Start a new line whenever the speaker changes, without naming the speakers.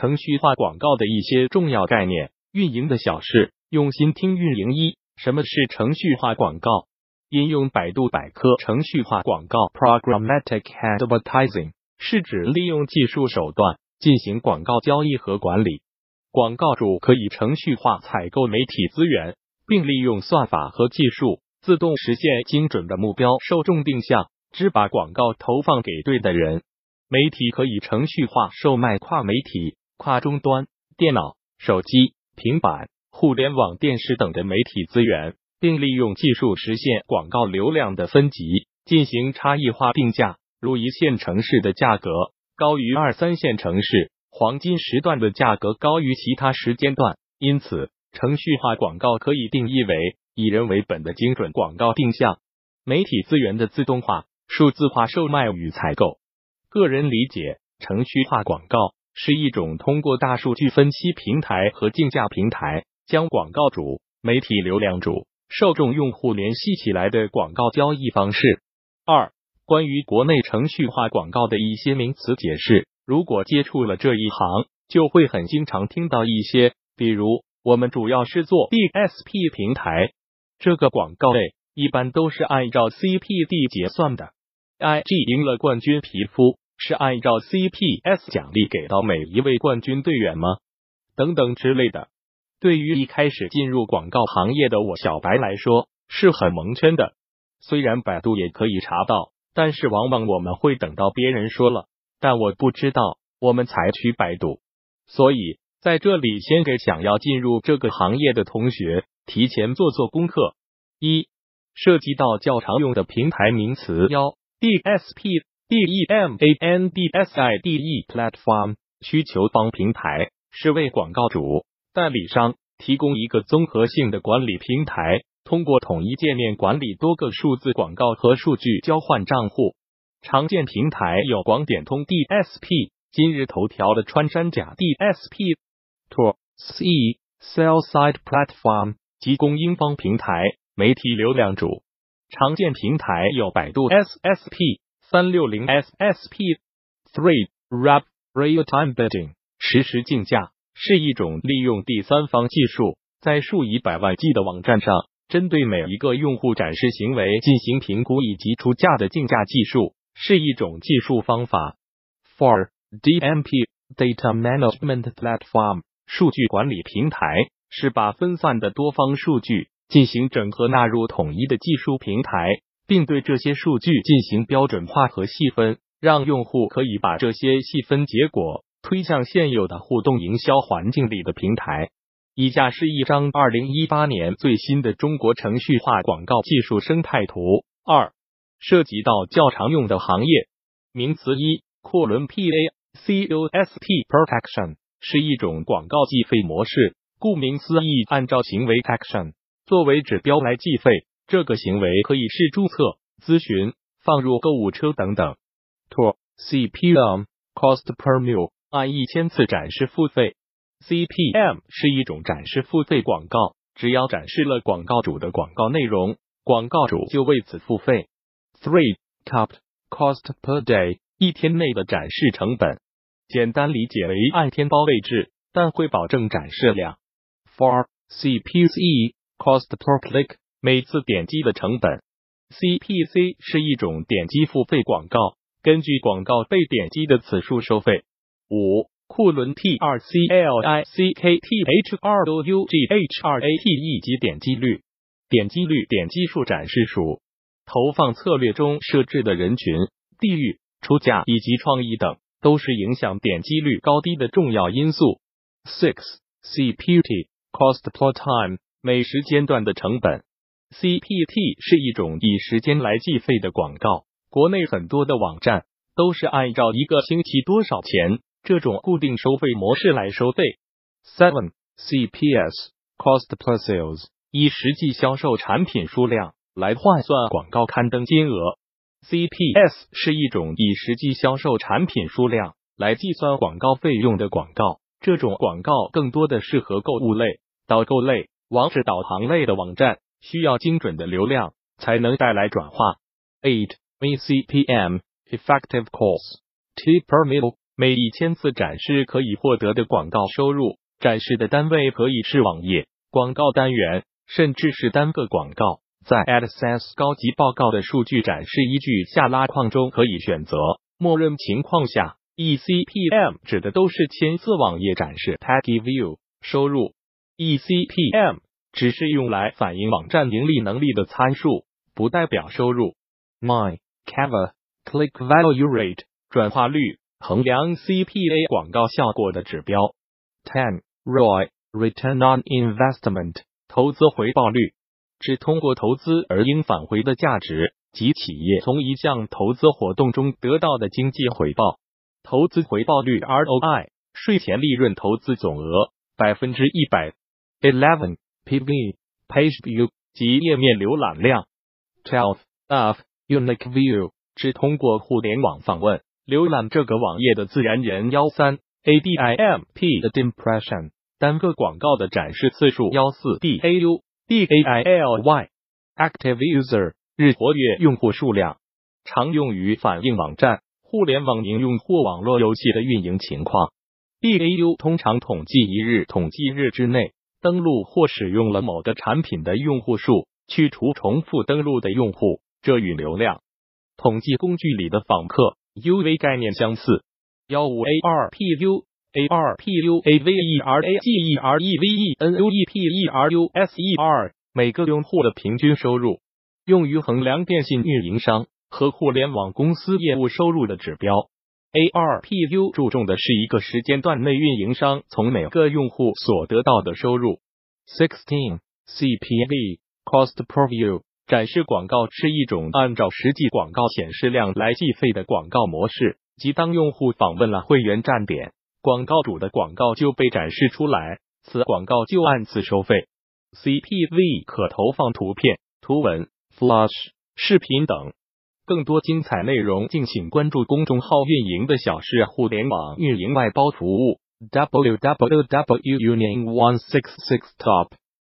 程序化广告的一些重要概念，运营的小事，用心听运营一。什么是程序化广告？引用百度百科，程序化广告 （Programmatic Advertising） 是指利用技术手段进行广告交易和管理。广告主可以程序化采购媒体资源，并利用算法和技术自动实现精准的目标受众定向，只把广告投放给对的人。媒体可以程序化售卖跨媒体、跨终端、电脑、手机、平板、互联网电视等的媒体资源，并利用技术实现广告流量的分级，进行差异化定价。如一线城市的价格高于二三线城市，黄金时段的价格高于其他时间段。因此，程序化广告可以定义为以人为本的精准广告定向。媒体资源的自动化、数字化售卖与采购。个人理解，程序化广告是一种通过大数据分析平台和竞价平台，将广告主、媒体流量主、受众用户联系起来的广告交易方式。二、关于国内程序化广告的一些名词解释。如果接触了这一行，就会很经常听到一些，比如我们主要是做 DSP 平台，这个广告类一般都是按照 CPD 结算的。IG 赢了冠军皮肤是按照 CPS 奖励给到每一位冠军队员吗？等等之类的。对于一开始进入广告行业的我小白来说是很蒙圈的。虽然百度也可以查到，但是往往我们会等到别人说了，但我不知道，我们才去百度。所以在这里先给想要进入这个行业的同学提前做做功课。一、涉及到较常用的平台名词幺。DSP DEMANDSIDE Platform 需求方平台是为广告主、代理商提供一个综合性的管理平台，通过统一界面管理多个数字广告和数据交换账户。常见平台有广点通 DSP、今日头条的穿山甲 DSP、To C Sell Side Platform 及供应方平台、媒体流量主。常见平台有百度 SSP、三六零 SSP、Three、Rap、Real Time Bidding。实时竞价是一种利用第三方技术，在数以百万计的网站上，针对每一个用户展示行为进行评估以及出价的竞价技术，是一种技术方法。Four、DMP、Data Management Platform。数据管理平台是把分散的多方数据。进行整合，纳入统一的技术平台，并对这些数据进行标准化和细分，让用户可以把这些细分结果推向现有的互动营销环境里的平台。以下是一张二零一八年最新的中国程序化广告技术生态图。二、涉及到较常用的行业名词一：库伦 P A C O S T Protection 是一种广告计费模式，顾名思义，按照行为 action。作为指标来计费，这个行为可以是注册、咨询、放入购物车等等。Two CPM Cost per mil 按一千次展示付费。CPM 是一种展示付费广告，只要展示了广告主的广告内容，广告主就为此付费。Three Capped Cost per day 一天内的展示成本，简单理解为按天包位置，但会保证展示量。Four CPC Cost per click，每次点击的成本。CPC 是一种点击付费广告，根据广告被点击的次数收费。五库伦 T 二 C L I C K T H R O U G H R A T E 及点击率、点击率、点击数、展示数。投放策略中设置的人群、地域、出价以及创意等，都是影响点击率高低的重要因素。Six CPT Cost per time。每时间段的成本，CPT 是一种以时间来计费的广告。国内很多的网站都是按照一个星期多少钱这种固定收费模式来收费。Seven CPS Cost per Sales 以实际销售产品数量来换算广告刊登金额。CPS 是一种以实际销售产品数量来计算广告费用的广告。这种广告更多的适合购物类、导购类。网址导航类的网站需要精准的流量才能带来转化。Eight VCPM Effective Cost T per mil 每一千次展示可以获得的广告收入。展示的单位可以是网页、广告单元，甚至是单个广告。在 AdSense 高级报告的数据展示依据下拉框中可以选择。默认情况下，eCPM 指的都是千次网页展示 （Page View） 收入。eCPM 只是用来反映网站盈利能力的参数，不代表收入。My Cover Click Value Rate 转化率衡量 CPA 广告效果的指标。Ten ROI Return on Investment 投资回报率，指通过投资而应返回的价值及企业从一项投资活动中得到的经济回报。投资回报率 ROI 税前利润投资总额百分之一百。Eleven PV Page View 及页面浏览量。Twelve of Unique View 指通过互联网访问浏览这个网页的自然人。幺三 ADIMP 的 Impression 单个广告的展示次数。幺四 DAU DAILY Active User 日活跃用户数量，常用于反映网站、互联网应用或网络游戏的运营情况。DAU 通常统计一日统计日之内。登录或使用了某个产品的用户数，去除重复登录的用户，这与流量统计工具里的访客 UV 概念相似。幺五 ARPU ARPU AVERAGEREVENUEPERUSER 每个用户的平均收入，用于衡量电信运营商和互联网公司业务收入的指标。ARPU 注重的是一个时间段内运营商从每个用户所得到的收入。Sixteen CPV Cost Per View 展示广告是一种按照实际广告显示量来计费的广告模式，即当用户访问了会员站点，广告主的广告就被展示出来，此广告就按次收费。CPV 可投放图片、图文、Flash、视频等。更多精彩内容，敬请关注公众号“运营的小事互联网运营外包服务”。www.union166top